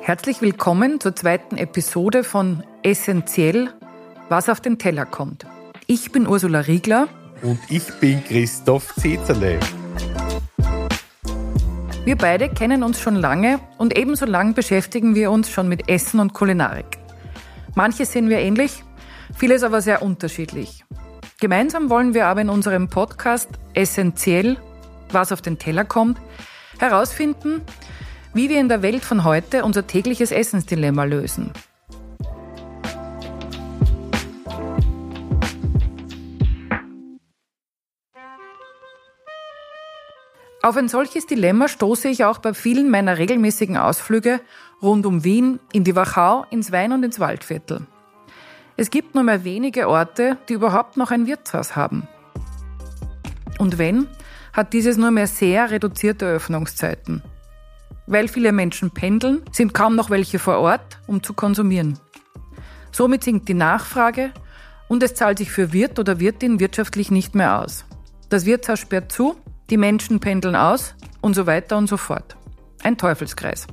Herzlich willkommen zur zweiten Episode von Essentiell, was auf den Teller kommt. Ich bin Ursula Riegler. Und ich bin Christoph Zezerle. Wir beide kennen uns schon lange und ebenso lang beschäftigen wir uns schon mit Essen und Kulinarik. Manches sehen wir ähnlich, vieles aber sehr unterschiedlich. Gemeinsam wollen wir aber in unserem Podcast Essentiell, was auf den Teller kommt, herausfinden, wie wir in der Welt von heute unser tägliches Essensdilemma lösen. Auf ein solches Dilemma stoße ich auch bei vielen meiner regelmäßigen Ausflüge rund um Wien, in die Wachau, ins Wein- und ins Waldviertel. Es gibt nur mehr wenige Orte, die überhaupt noch ein Wirtshaus haben. Und wenn, hat dieses nur mehr sehr reduzierte Öffnungszeiten. Weil viele Menschen pendeln, sind kaum noch welche vor Ort, um zu konsumieren. Somit sinkt die Nachfrage und es zahlt sich für Wirt oder Wirtin wirtschaftlich nicht mehr aus. Das Wirtshaus sperrt zu, die Menschen pendeln aus und so weiter und so fort. Ein Teufelskreis.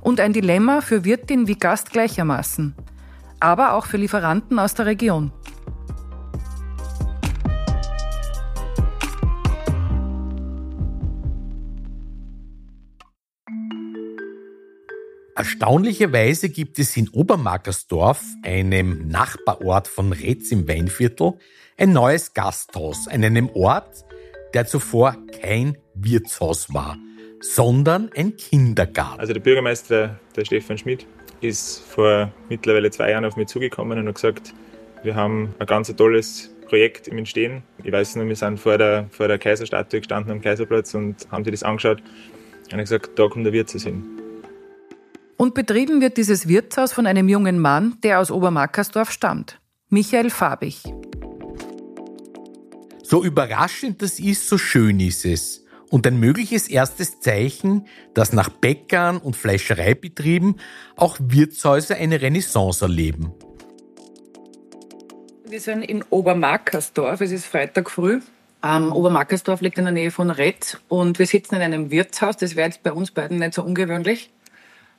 Und ein Dilemma für Wirtin wie Gast gleichermaßen, aber auch für Lieferanten aus der Region. Erstaunlicherweise gibt es in Obermarkersdorf, einem Nachbarort von Retz im Weinviertel, ein neues Gasthaus an einem Ort, der zuvor kein Wirtshaus war, sondern ein Kindergarten. Also der Bürgermeister, der Stefan Schmidt, ist vor mittlerweile zwei Jahren auf mich zugekommen und hat gesagt, wir haben ein ganz tolles Projekt im Entstehen. Ich weiß nur, wir sind vor der, vor der Kaiserstatue gestanden am Kaiserplatz und haben sich das angeschaut und haben gesagt, da kommt der Wirtshaus hin. Und betrieben wird dieses Wirtshaus von einem jungen Mann, der aus Obermarkersdorf stammt. Michael Fabich. So überraschend das ist, so schön ist es. Und ein mögliches erstes Zeichen, dass nach Bäckern und Fleischereibetrieben auch Wirtshäuser eine Renaissance erleben. Wir sind in Obermarkersdorf, es ist Freitag früh. Ähm, Obermarkersdorf liegt in der Nähe von Retz und wir sitzen in einem Wirtshaus. Das wäre jetzt bei uns beiden nicht so ungewöhnlich.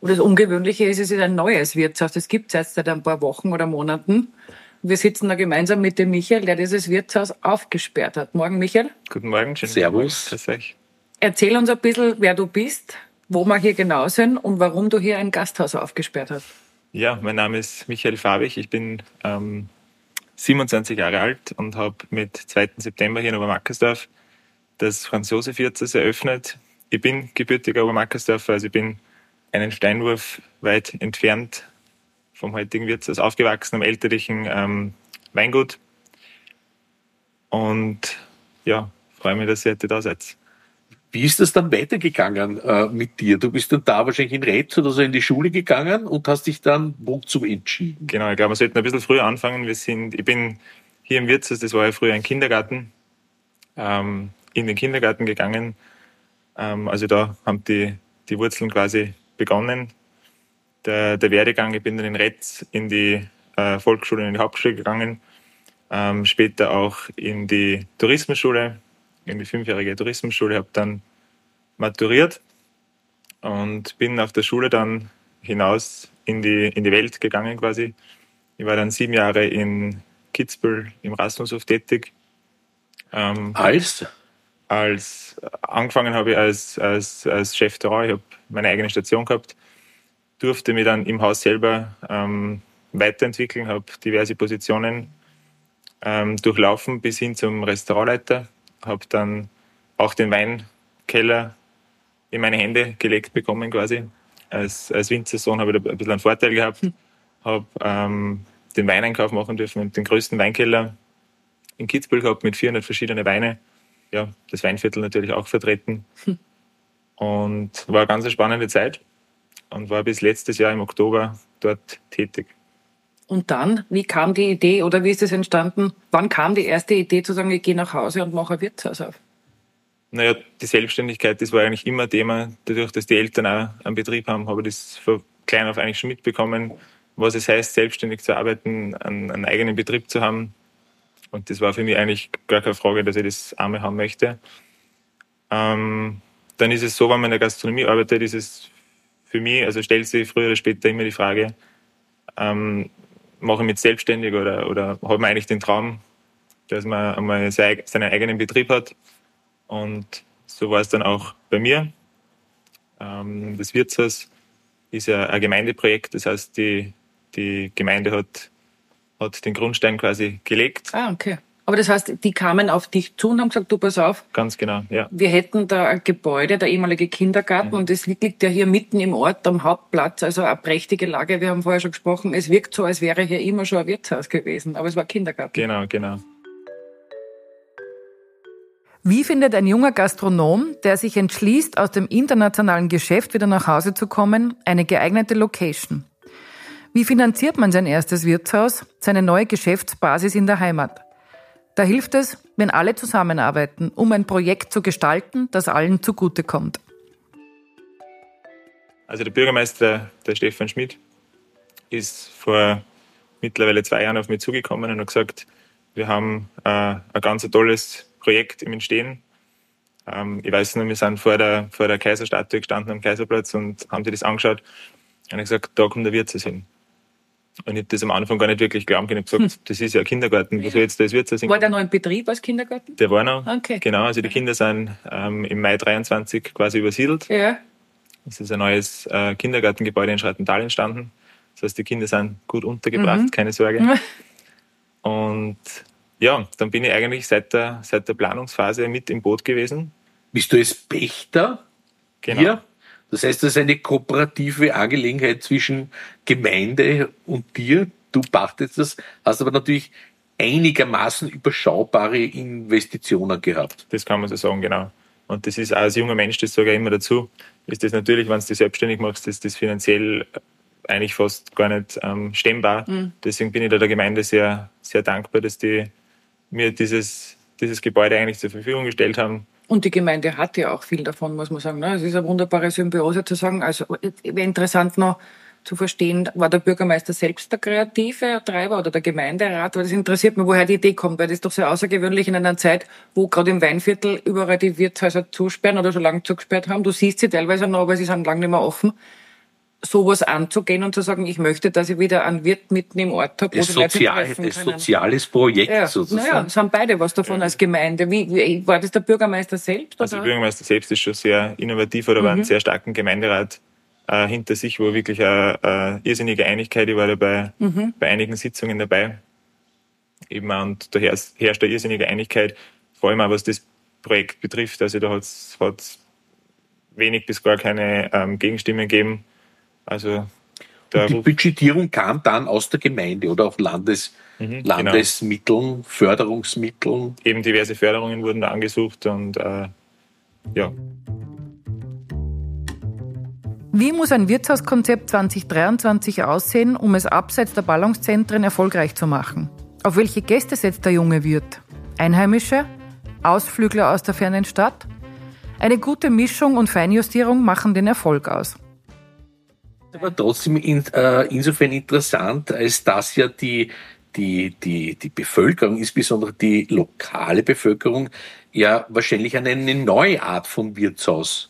Und das Ungewöhnliche ist, es ist ein neues Wirtshaus. Das gibt es jetzt seit ein paar Wochen oder Monaten. Wir sitzen da gemeinsam mit dem Michael, der dieses Wirtshaus aufgesperrt hat. Morgen, Michael. Guten Morgen, schön. Servus. Grüß Erzähl uns ein bisschen, wer du bist, wo wir hier genau sind und warum du hier ein Gasthaus aufgesperrt hast. Ja, mein Name ist Michael Fabich. Ich bin ähm, 27 Jahre alt und habe mit 2. September hier in Obermarkersdorf das Franz-Josef-Wirtshaus eröffnet. Ich bin gebürtiger Obermarkersdorfer, also ich bin einen Steinwurf weit entfernt vom heutigen Wirtshaus aufgewachsen, am elterlichen ähm, Weingut. Und ja, freue mich, dass ihr heute da seid. Wie ist das dann weitergegangen äh, mit dir? Du bist dann da wahrscheinlich in Retz oder so in die Schule gegangen und hast dich dann wozu entschieden? Genau, ich glaube, wir sollten ein bisschen früher anfangen. Wir sind, ich bin hier im Wirtshaus, das war ja früher ein Kindergarten, ähm, in den Kindergarten gegangen. Ähm, also da haben die, die Wurzeln quasi begonnen. Der, der Werdegang, ich bin dann in Retz in die äh, Volksschule, in die Hauptschule gegangen, ähm, später auch in die Tourismusschule, in die fünfjährige Tourismusschule, habe dann maturiert und bin auf der Schule dann hinaus in die, in die Welt gegangen quasi. Ich war dann sieben Jahre in Kitzbühel im Rasmushof tätig. Ähm, als? Als angefangen habe ich als, als, als Chef der Ich habe meine eigene Station gehabt, durfte mich dann im Haus selber ähm, weiterentwickeln, habe diverse Positionen ähm, durchlaufen bis hin zum Restaurantleiter, habe dann auch den Weinkeller in meine Hände gelegt bekommen quasi. Als, als Winzersohn habe ich da ein bisschen einen Vorteil gehabt, hm. habe ähm, den Weineinkauf machen dürfen und den größten Weinkeller in Kitzbühel gehabt mit 400 verschiedenen Weine. Ja, das Weinviertel natürlich auch vertreten. Hm. Und war eine ganz spannende Zeit und war bis letztes Jahr im Oktober dort tätig. Und dann, wie kam die Idee oder wie ist es entstanden? Wann kam die erste Idee zu sagen, ich gehe nach Hause und mache ein Wirtshaus auf? Naja, die Selbstständigkeit, das war eigentlich immer Thema. Dadurch, dass die Eltern auch einen Betrieb haben, habe ich das von klein auf eigentlich schon mitbekommen, was es heißt, selbstständig zu arbeiten, einen, einen eigenen Betrieb zu haben. Und das war für mich eigentlich gar keine Frage, dass ich das einmal haben möchte. Ähm, dann ist es so, wenn man in der Gastronomie arbeitet, ist es für mich, also stellt sich früher oder später immer die Frage, ähm, mache ich mich selbstständig oder, oder habe man eigentlich den Traum, dass man einmal seinen eigenen Betrieb hat. Und so war es dann auch bei mir. Ähm, das Wirtshaus ist ja ein Gemeindeprojekt, das heißt, die, die Gemeinde hat, hat den Grundstein quasi gelegt. Ah, okay. Aber das heißt, die kamen auf dich zu und haben gesagt, du pass auf. Ganz genau, ja. Wir hätten da ein Gebäude, der ehemalige Kindergarten, mhm. und das liegt ja hier mitten im Ort am Hauptplatz, also eine prächtige Lage. Wir haben vorher schon gesprochen, es wirkt so, als wäre hier immer schon ein Wirtshaus gewesen, aber es war Kindergarten. Genau, genau. Wie findet ein junger Gastronom, der sich entschließt, aus dem internationalen Geschäft wieder nach Hause zu kommen, eine geeignete Location? Wie finanziert man sein erstes Wirtshaus, seine neue Geschäftsbasis in der Heimat? Da hilft es, wenn alle zusammenarbeiten, um ein Projekt zu gestalten, das allen zugutekommt. Also der Bürgermeister, der Stefan Schmidt, ist vor mittlerweile zwei Jahren auf mich zugekommen und hat gesagt, wir haben äh, ein ganz tolles Projekt im Entstehen. Ähm, ich weiß nur, wir sind vor der, vor der Kaiserstatue gestanden am Kaiserplatz und haben sich das angeschaut und ich gesagt, da kommt der Wirtshaus hin. Und ich habe das am Anfang gar nicht wirklich glauben können. Ich habe gesagt, hm. das ist ja ein Kindergarten, was jetzt das wird? War der noch im Betrieb als Kindergarten? Der war noch. Okay. Genau, also die Kinder sind ähm, im Mai 23 quasi übersiedelt. Ja. Es ist ein neues äh, Kindergartengebäude in Schreitental entstanden. Das heißt, die Kinder sind gut untergebracht, mhm. keine Sorge. Und ja, dann bin ich eigentlich seit der, seit der Planungsphase mit im Boot gewesen. Bist du als Pächter? Genau. Hier? Das heißt, das ist eine kooperative Angelegenheit zwischen Gemeinde und dir. Du pachtest das, hast aber natürlich einigermaßen überschaubare Investitionen gehabt. Das kann man so sagen, genau. Und das ist auch als junger Mensch, das sage ich immer dazu, ist das natürlich, wenn du dich selbstständig machst, ist das finanziell eigentlich fast gar nicht ähm, stemmbar. Mhm. Deswegen bin ich da der Gemeinde sehr, sehr dankbar, dass die mir dieses, dieses Gebäude eigentlich zur Verfügung gestellt haben und die Gemeinde hat ja auch viel davon, muss man sagen. Ne? Es ist eine wunderbare Symbiose zu sagen. Also wäre interessant noch zu verstehen, war der Bürgermeister selbst der kreative Treiber oder der Gemeinderat? Weil das interessiert mich, woher die Idee kommt, weil das ist doch sehr außergewöhnlich in einer Zeit, wo gerade im Weinviertel überall die Wirtshäuser zusperren oder schon lange zugesperrt haben. Du siehst sie teilweise noch, aber sie sind lange nicht mehr offen sowas anzugehen und zu sagen, ich möchte, dass ich wieder einen Wirt mitten im Ort habe, die Sozial, Ein soziales Projekt ja, sozusagen. Naja, es haben beide was davon ja. als Gemeinde. Wie, wie, war das der Bürgermeister selbst? Also der Bürgermeister selbst ist schon sehr innovativ oder mhm. war einen sehr starken Gemeinderat äh, hinter sich, wo wirklich eine, eine irrsinnige Einigkeit, ich war da bei, mhm. bei einigen Sitzungen dabei, eben und da herrscht, herrscht eine irrsinnige Einigkeit, vor allem auch was das Projekt betrifft. Also da hat es wenig bis gar keine ähm, Gegenstimmen gegeben also die Budgetierung kam dann aus der Gemeinde oder auch Landes, mhm, genau. Landesmitteln, genau. Förderungsmitteln. Eben diverse Förderungen wurden da angesucht und äh, ja. Wie muss ein Wirtshauskonzept 2023 aussehen, um es abseits der Ballungszentren erfolgreich zu machen? Auf welche Gäste setzt der junge Wirt? Einheimische? Ausflügler aus der fernen Stadt? Eine gute Mischung und Feinjustierung machen den Erfolg aus aber trotzdem in, äh, insofern interessant, als dass ja die, die, die, die Bevölkerung, insbesondere die lokale Bevölkerung, ja wahrscheinlich an eine neue Art von Wirtshaus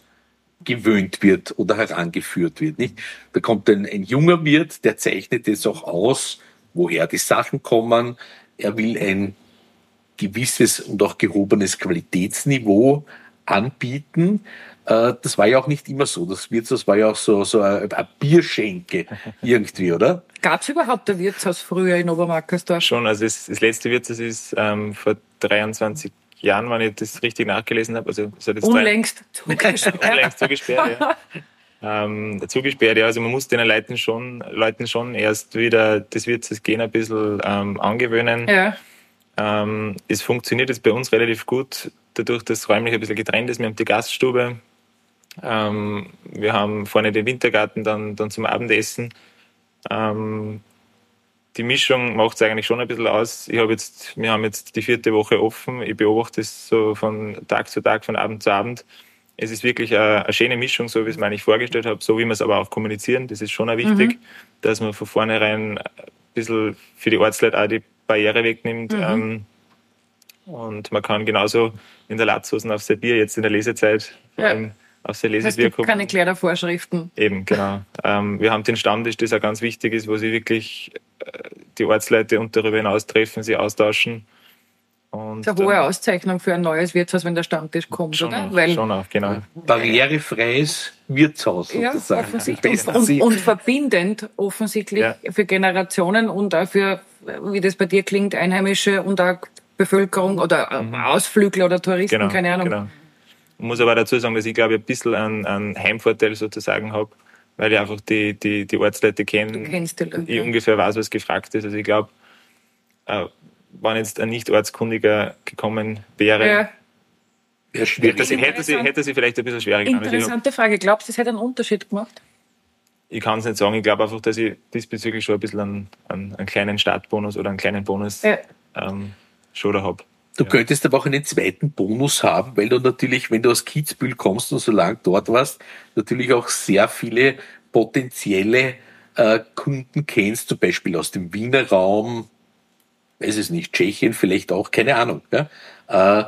gewöhnt wird oder herangeführt wird. Nicht? Da kommt ein, ein junger Wirt, der zeichnet jetzt auch aus, woher die Sachen kommen. Er will ein gewisses und auch gehobenes Qualitätsniveau anbieten. Äh, das war ja auch nicht immer so. Das Wirtshaus war ja auch so, so eine, Bierschenke irgendwie, oder? Gab es überhaupt ein Wirtshaus früher in Obermarkersdorf? Schon, also das, das letzte Wirtshaus ist ähm, vor 23 Jahren, wenn ich das richtig nachgelesen habe. Also, das jetzt Unlängst zugesperrt. Unlängst zugesperrt, ja. Ähm, zugesperrt, ja. Also man muss den Leuten schon, Leuten schon erst wieder das Wirtshaus gehen ein bisschen ähm, angewöhnen. Ja. Ähm, es funktioniert jetzt bei uns relativ gut, dadurch, dass es räumlich ein bisschen getrennt ist. Wir haben die Gaststube, ähm, wir haben vorne den Wintergarten dann, dann zum Abendessen. Ähm, die Mischung macht es eigentlich schon ein bisschen aus. Ich habe jetzt, wir haben jetzt die vierte Woche offen. Ich beobachte es so von Tag zu Tag, von Abend zu Abend. Es ist wirklich eine, eine schöne Mischung, so wie ich es mir eigentlich vorgestellt habe, so wie wir es aber auch kommunizieren. Das ist schon auch wichtig, mhm. dass man von vornherein ein bisschen für die Ortsleute auch die Barriere wegnimmt. Mhm. Ähm, und man kann genauso in der Latzhosen auf Bier jetzt in der Lesezeit ja auf seine Das heißt, es Lesewirkung. gibt keine Kleidervorschriften. Eben, genau. Ähm, wir haben den Stammtisch, das auch ganz wichtig ist, wo sie wirklich äh, die Ortsleute und darüber hinaus treffen, sie austauschen. Und, Das ist eine hohe ähm, Auszeichnung für ein neues Wirtshaus, wenn der Stammtisch kommt, schon, oder? auch, schon auch, genau. Barrierefreies Wirtshaus ja, sozusagen. offensichtlich. Und, Sinn. und verbindend offensichtlich Ja. für Generationen und auch für, wie das bei dir klingt, Einheimische und auch Bevölkerung oder äh, Ausflügler oder Touristen, Mhm. Genau, keine Ahnung. genau. Ich muss aber dazu sagen, dass ich glaube, ich ein bisschen einen, einen Heimvorteil sozusagen habe, weil ich einfach die, die, die Ortsleute kenne. Du kennst die Leute. Ich ungefähr weiß, was gefragt ist. Also ich glaube, äh, wenn jetzt ein Nicht-Ortskundiger gekommen wäre, Ja. Wäre schwierig. hätte, sie, hätte, sie, hätte sie vielleicht ein bisschen schwieriger gehabt. Also Interessante Frage. Glaubst du, das hätte einen Unterschied gemacht? ich kann es nicht sagen. Ich glaube einfach, dass ich diesbezüglich schon ein bisschen einen, einen, einen kleinen Startbonus oder einen kleinen Bonus Ja. ähm, schon da habe. Du könntest aber auch einen zweiten Bonus haben, weil du natürlich, wenn du aus Kitzbühel kommst und so lange dort warst, natürlich auch sehr viele potenzielle äh, Kunden kennst, zum Beispiel aus dem Wiener Raum, weiß es nicht, Tschechien vielleicht auch, keine Ahnung. Ja? Äh,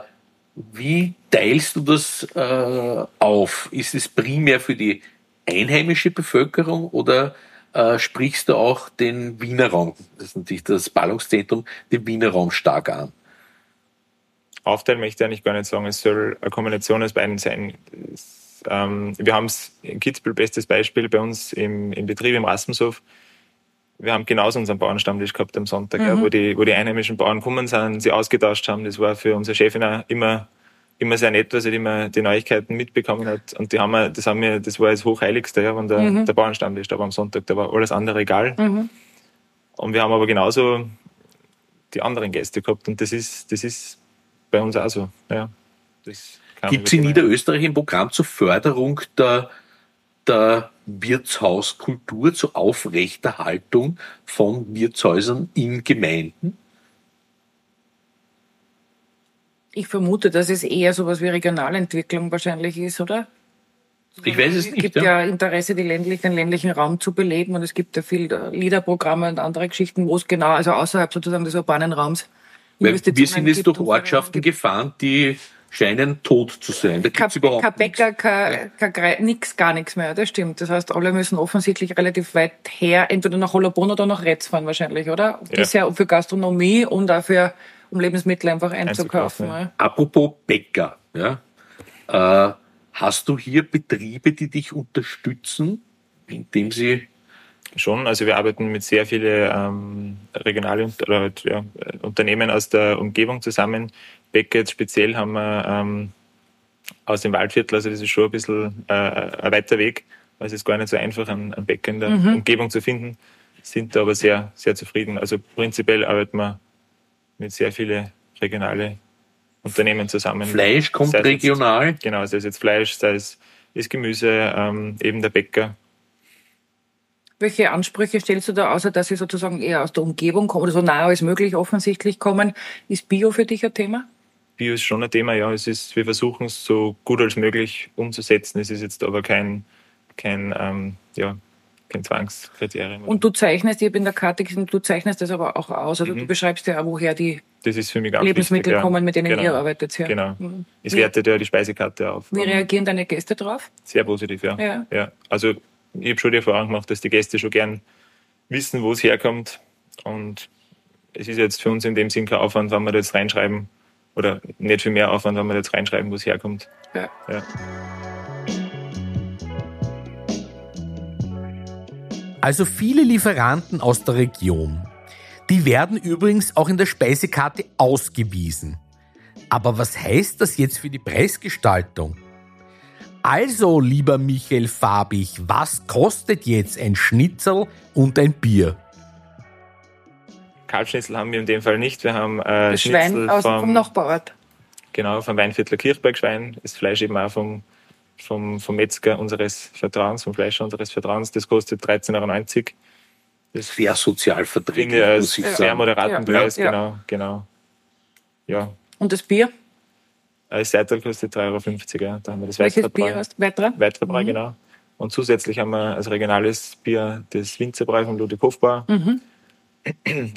wie teilst du das äh, auf? Ist es primär für die einheimische Bevölkerung oder äh, sprichst du auch den Wiener Raum, das ist natürlich das Ballungszentrum, den Wiener Raum stark an? Aufteilen möchte ich eigentlich gar nicht sagen. Es soll eine Kombination aus beiden sein. Es, ähm, wir haben es in Kitzbühel, bestes Beispiel bei uns im, im Betrieb im Rassenshof. Wir haben genauso unseren Bauernstammtisch gehabt am Sonntag, ja, wo, die, wo die einheimischen Bauern gekommen sind, sie ausgetauscht haben. Das war für unsere Chefin auch immer, immer sehr nett, weil sie immer die Neuigkeiten mitbekommen hat. Und die haben wir, das haben wir, das war das Hochheiligste, ja, wenn der, der Bauernstammtisch da war am Sonntag, da war alles andere egal. Und wir haben aber genauso die anderen Gäste gehabt und das ist, das ist bei uns auch so. Ja, Gibt es in Niederösterreich ein Programm zur Förderung der, der Wirtshauskultur, zur Aufrechterhaltung von Wirtshäusern in Gemeinden? Ich vermute, dass es eher sowas wie Regionalentwicklung wahrscheinlich ist, oder? Ich weiß es Es nicht. gibt Ja. ja Interesse, die ländlich, den ländlichen Raum zu beleben und es gibt ja viel äh, Liederprogramme und andere Geschichten, wo es genau, also außerhalb sozusagen des urbanen Raums Weil wir sind jetzt durch Ortschaften gefahren, die scheinen tot zu sein. Da gibt. gibt's Kein, überhaupt kein nichts. Bäcker, kein, kein nix, gar nichts mehr, das stimmt. Das heißt, alle müssen offensichtlich relativ weit her, entweder nach Hollabon oder nach Retz fahren wahrscheinlich, oder? Ja. Bisher für Gastronomie und auch für, um Lebensmittel einfach einzukaufen. Einzukaufen, ja. ja. Apropos Bäcker, ja, äh, hast du hier Betriebe, die dich unterstützen, indem sie Schon, also wir arbeiten mit sehr vielen ähm, regionale und- oder halt, ja, Unternehmen aus der Umgebung zusammen. Bäcker jetzt speziell haben wir ähm, aus dem Waldviertel, also das ist schon ein bisschen äh, ein weiter Weg, weil es ist gar nicht so einfach, einen, einen Bäcker in der Umgebung zu finden, sind da aber sehr, sehr zufrieden. Also prinzipiell arbeiten wir mit sehr vielen regionale Unternehmen zusammen. Fleisch kommt es jetzt- regional. Genau, sei es jetzt Fleisch, sei es ist Gemüse, ähm, eben der Bäcker. Welche Ansprüche stellst du da, außer dass sie sozusagen eher aus der Umgebung kommen oder so nah als möglich offensichtlich kommen? Ist Bio für dich ein Thema? Bio ist schon ein Thema, ja. Es ist, wir versuchen es so gut als möglich umzusetzen. Es ist jetzt aber kein, kein, ähm, ja, kein Zwangskriterium. Und du zeichnest, ich habe in der Karte gesehen, du zeichnest das aber auch aus. Also Mhm. du beschreibst ja auch, woher die Lebensmittel wichtig, kommen, mit denen genau. ihr arbeitet. Ja. Genau. Mhm. Es wertet ja die Speisekarte auf. wie reagieren deine Gäste drauf? Sehr positiv, ja. Ja. ja. Also ich habe schon die Erfahrung gemacht, dass die Gäste schon gern wissen, wo es herkommt. Und es ist jetzt für uns in dem Sinn kein Aufwand, wenn wir da jetzt reinschreiben, oder nicht viel mehr Aufwand, wenn wir da jetzt reinschreiben, wo es herkommt. Ja. Ja. Also viele Lieferanten aus der Region. Die werden übrigens auch in der Speisekarte ausgewiesen. Aber was heißt das jetzt für die Preisgestaltung? Also, lieber Michael Fabich, was kostet jetzt ein Schnitzel und ein Bier? Kalbschnitzel haben wir in dem Fall nicht. Wir haben äh, Das Schwein aus, vom, vom Nachbarort. Genau, vom Weinviertler Kirchbergschwein. Das Fleisch eben auch vom, vom, vom Metzger unseres Vertrauens, vom Fleischer unseres Vertrauens. Das kostet 13,90 Euro. Das Sehr sozial verträglich, finde ich als muss ich sehr sagen. moderaten Ja. Preis. Ja. Genau, genau. Ja, Und das Bier? Das Seital kostet 3,50 Euro. Ja. Da haben wir das Welches. Bier hast du? Weiterer? Weizverbräu, Mhm. genau. Und zusätzlich haben wir als regionales Bier das Winzerbräu von Ludwig Hofbauer. Mhm.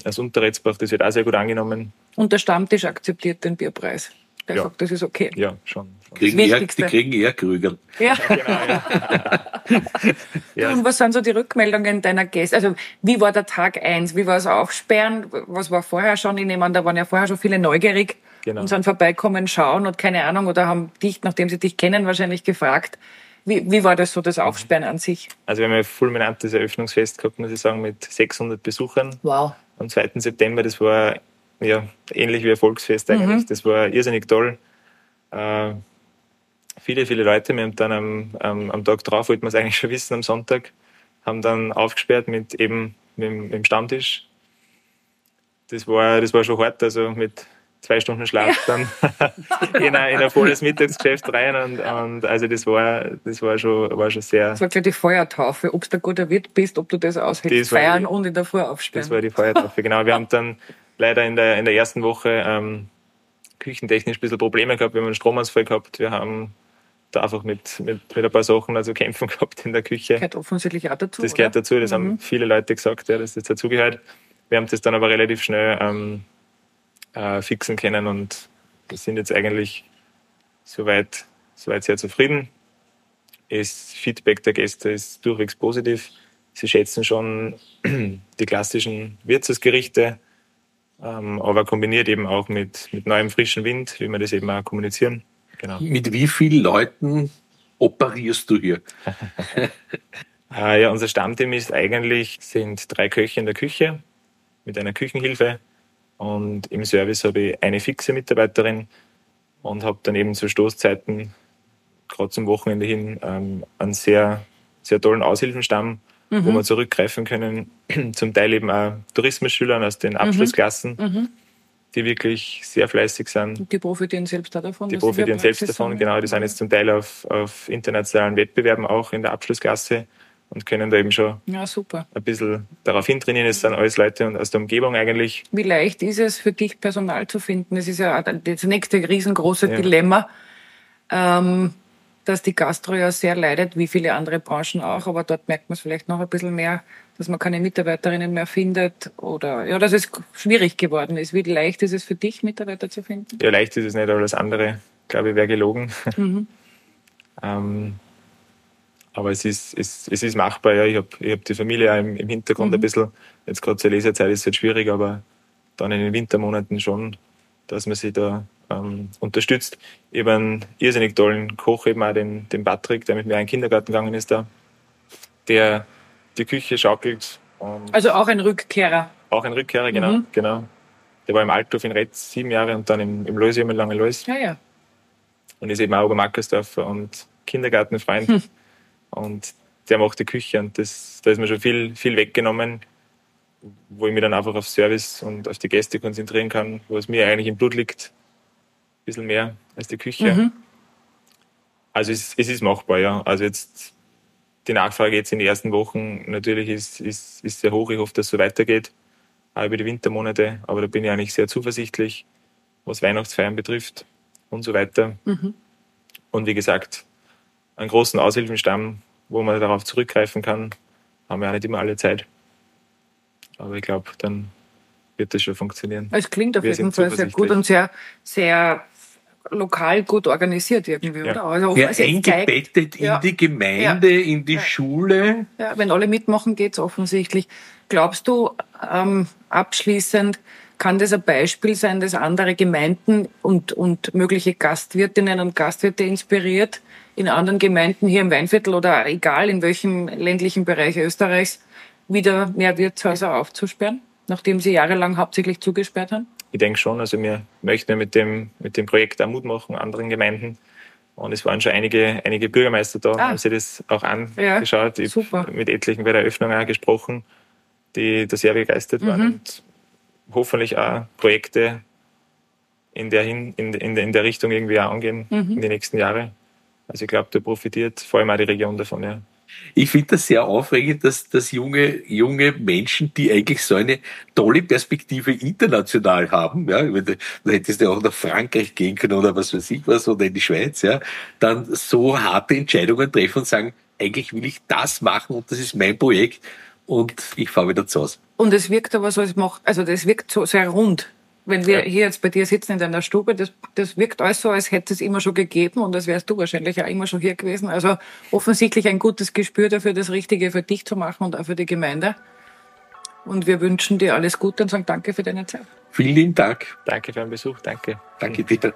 Als Unterretzbach, das wird auch sehr gut angenommen. Und der Stammtisch akzeptiert den Bierpreis. der Ja. sagt, das ist okay. Ja, schon. schon. Kriegen eher, die kriegen eher Krüger. Ja. Genau, ja. ja, Und was sind so die Rückmeldungen deiner Gäste? Also, wie war der Tag eins? Wie war das Aufsperren? Was war vorher schon? Ich nehme an, da waren ja vorher schon viele neugierig Genau. und sind vorbeikommen, schauen und keine Ahnung oder haben dich, nachdem sie dich kennen, wahrscheinlich gefragt. Wie, wie war das so, das Aufsperren an sich? Also wir haben ein fulminantes Eröffnungsfest gehabt, muss ich sagen, mit 600 Besuchern Wow. am 2. September. Das war ja ähnlich wie ein Volksfest eigentlich. Das war irrsinnig toll. Äh, viele, viele Leute. Wir haben dann am, am, am Tag drauf, wollten wir es eigentlich schon wissen, am Sonntag, haben dann aufgesperrt mit eben mit, dem- mit dem Stammtisch. Das war, das war schon hart, also mit zwei Stunden Schlaf dann in, ein, in ein volles Mittagsgeschäft rein und, und also das war, das war schon, war schon sehr, Das war gleich die Feuertaufe, ob du der guter Wirt bist, ob du das aushältst. Das Feiern die- und in der Früh aufsperren. Das war die Feuertaufe, genau. Wir haben dann leider in der, in der ersten Woche ähm, küchentechnisch ein bisschen Probleme gehabt. Wir haben einen Stromausfall gehabt. Wir haben da einfach mit, mit, mit ein paar Sachen also kämpfen gehabt in der Küche. gehört offensichtlich auch dazu. Das gehört oder? dazu, das haben viele Leute gesagt, ja, dass das dazugehört. Wir haben das dann aber relativ schnell ähm, äh, fixen können und wir sind jetzt eigentlich soweit, soweit sehr zufrieden. Das Feedback der Gäste ist durchwegs positiv. Sie schätzen schon die klassischen Wirtshausgerichte, ähm, aber kombiniert eben auch mit, mit neuem frischen Wind, wie wir das eben auch kommunizieren. Genau. Mit wie vielen Leuten operierst du hier? Äh, ja, unser Stammteam ist eigentlich, sind drei Köche in der Küche mit einer Küchenhilfe und im Service habe ich eine fixe Mitarbeiterin und habe dann eben zu Stoßzeiten, gerade zum Wochenende hin, ähm, einen sehr, sehr tollen Aushilfenstamm, wo wir zurückgreifen können. Zum Teil eben auch Tourismusschülern aus den Abschlussklassen, die wirklich sehr fleißig sind. Die profitieren selbst auch davon. Die profitieren selbst davon, genau. Die sind jetzt zum Teil auf, auf internationalen Wettbewerben auch in der Abschlussklasse und können da eben schon Ja, super. ein bisschen darauf hintrainieren. Es sind alles Leute aus der Umgebung eigentlich. Wie leicht ist es für dich, Personal zu finden? Das ist ja das nächste riesengroße Ja. Dilemma, ähm, dass die Gastro ja sehr leidet, wie viele andere Branchen auch, aber dort merkt man es vielleicht noch ein bisschen mehr, dass man keine Mitarbeiterinnen mehr findet oder ja, dass es schwierig geworden ist. Wie leicht ist es für dich, Mitarbeiter zu finden? Ja, leicht ist es nicht, aber das andere, glaube ich, wäre gelogen. ähm, aber es ist, es, es ist machbar, ja. Ich habe ich hab die Familie auch im, im Hintergrund ein bisschen. Jetzt gerade zur Lesezeit ist es halt schwierig, aber dann in den Wintermonaten schon, dass man sich da ähm, unterstützt. Ich habe einen irrsinnig tollen Koch, eben auch den, den Patrick, der mit mir in den Kindergarten gegangen ist da, der die Küche schaukelt Also auch ein Rückkehrer. auch ein Rückkehrer, genau, genau. Der war im Althof in Retz sieben Jahre und dann im, im Lois immer lange Lois Ja, ja. und ist eben auch Obermarkersdorfer und Kindergartenfreund. Und der macht die Küche und das, da ist mir schon viel, viel weggenommen, wo ich mich dann einfach auf Service und auf die Gäste konzentrieren kann, wo es mir eigentlich im Blut liegt. Ein bisschen mehr als die Küche. Also es, es ist machbar, ja. Also jetzt die Nachfrage jetzt in den ersten Wochen natürlich ist, ist, ist sehr hoch. Ich hoffe, dass es so weitergeht, auch über die Wintermonate. Aber da bin ich eigentlich sehr zuversichtlich, was Weihnachtsfeiern betrifft und so weiter. Und wie gesagt, einen großen Aushilfenstamm, wo man darauf zurückgreifen kann, haben wir auch nicht immer alle Zeit. Aber ich glaube, dann wird das schon funktionieren. Es klingt auf Wir jeden Fall sehr gut und sehr, sehr lokal gut organisiert irgendwie, Ja. oder? Also, Ja, es zeigt- eingebettet Ja. in die Gemeinde, in die Ja. Schule. Ja, wenn alle mitmachen, geht's offensichtlich. Glaubst du, ähm, abschließend, kann das ein Beispiel sein, das andere Gemeinden und, und mögliche Gastwirtinnen und Gastwirte inspiriert, in anderen Gemeinden hier im Weinviertel oder egal in welchem ländlichen Bereich Österreichs, wieder mehr Wirtshäuser aufzusperren, nachdem sie jahrelang hauptsächlich zugesperrt haben? Ich denke schon, also wir möchten ja mit dem, mit dem Projekt auch Mut machen, anderen Gemeinden. Und es waren schon einige, einige Bürgermeister da, Ah. haben sich das auch angeschaut. ich super. habe mit etlichen bei der Eröffnung auch gesprochen, die da sehr begeistert waren Mhm. und hoffentlich auch Projekte in der, hin, in, in, in der Richtung irgendwie auch angehen Mhm. in die nächsten Jahre. Also ich glaube, da profitiert vor allem auch die Region davon, ja. Ich finde das sehr aufregend, dass, dass junge, junge Menschen, die eigentlich so eine tolle Perspektive international haben, ja, wenn du, du hättest ja auch nach Frankreich gehen können oder was weiß ich was oder in die Schweiz, ja, dann so harte Entscheidungen treffen und sagen, eigentlich will ich das machen und das ist mein Projekt und ich fahre wieder zu Hause. Und es wirkt aber so, es macht, also das wirkt so sehr rund. Wenn wir hier jetzt bei dir sitzen in deiner Stube, das, das wirkt alles so, als hätte es immer schon gegeben und als wärst du wahrscheinlich auch immer schon hier gewesen. Also offensichtlich ein gutes Gespür dafür, das Richtige für dich zu machen und auch für die Gemeinde. Und wir wünschen dir alles Gute und sagen Danke für deine Zeit. Vielen lieben Dank. Danke für den Besuch. Danke. Danke, Peter.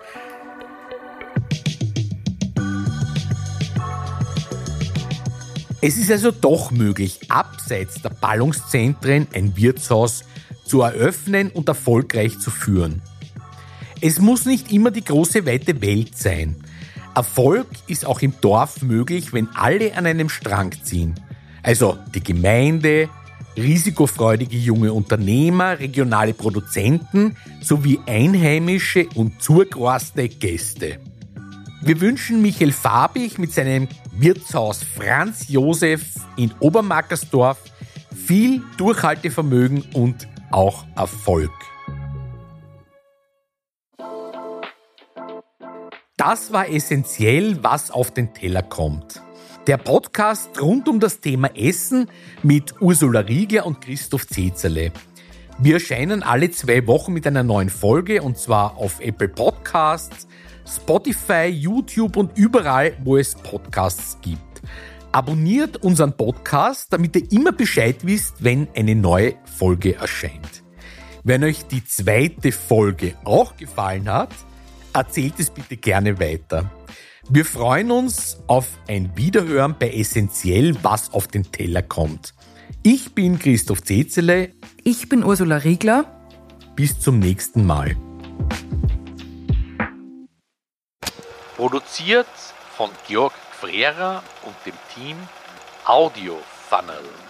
Es ist also doch möglich, abseits der Ballungszentren ein Wirtshaus zu eröffnen und erfolgreich zu führen. Es muss nicht immer die große weite Welt sein. Erfolg ist auch im Dorf möglich, wenn alle an einem Strang ziehen. Also die Gemeinde, risikofreudige junge Unternehmer, regionale Produzenten sowie einheimische und zugeroste Gäste. Wir wünschen Michael Fabich mit seinem Wirtshaus Franz Josef in Obermackersdorf viel Durchhaltevermögen und auch Erfolg. Das war essentiell, was auf den Teller kommt. Der Podcast rund um das Thema Essen mit Ursula Riegler und Christoph Zezerle. Wir erscheinen alle zwei Wochen mit einer neuen Folge und zwar auf Apple Podcasts, Spotify, YouTube und überall, wo es Podcasts gibt. Abonniert unseren Podcast, damit ihr immer Bescheid wisst, wenn eine neue Folge erscheint. Wenn euch die zweite Folge auch gefallen hat, erzählt es bitte gerne weiter. Wir freuen uns auf ein Wiederhören bei Essentiell, was auf den Teller kommt. Ich bin Christoph Zezele. Ich bin Ursula Riegler. Bis zum nächsten Mal. Produziert von Georg Frera und dem Team Audio Funnel.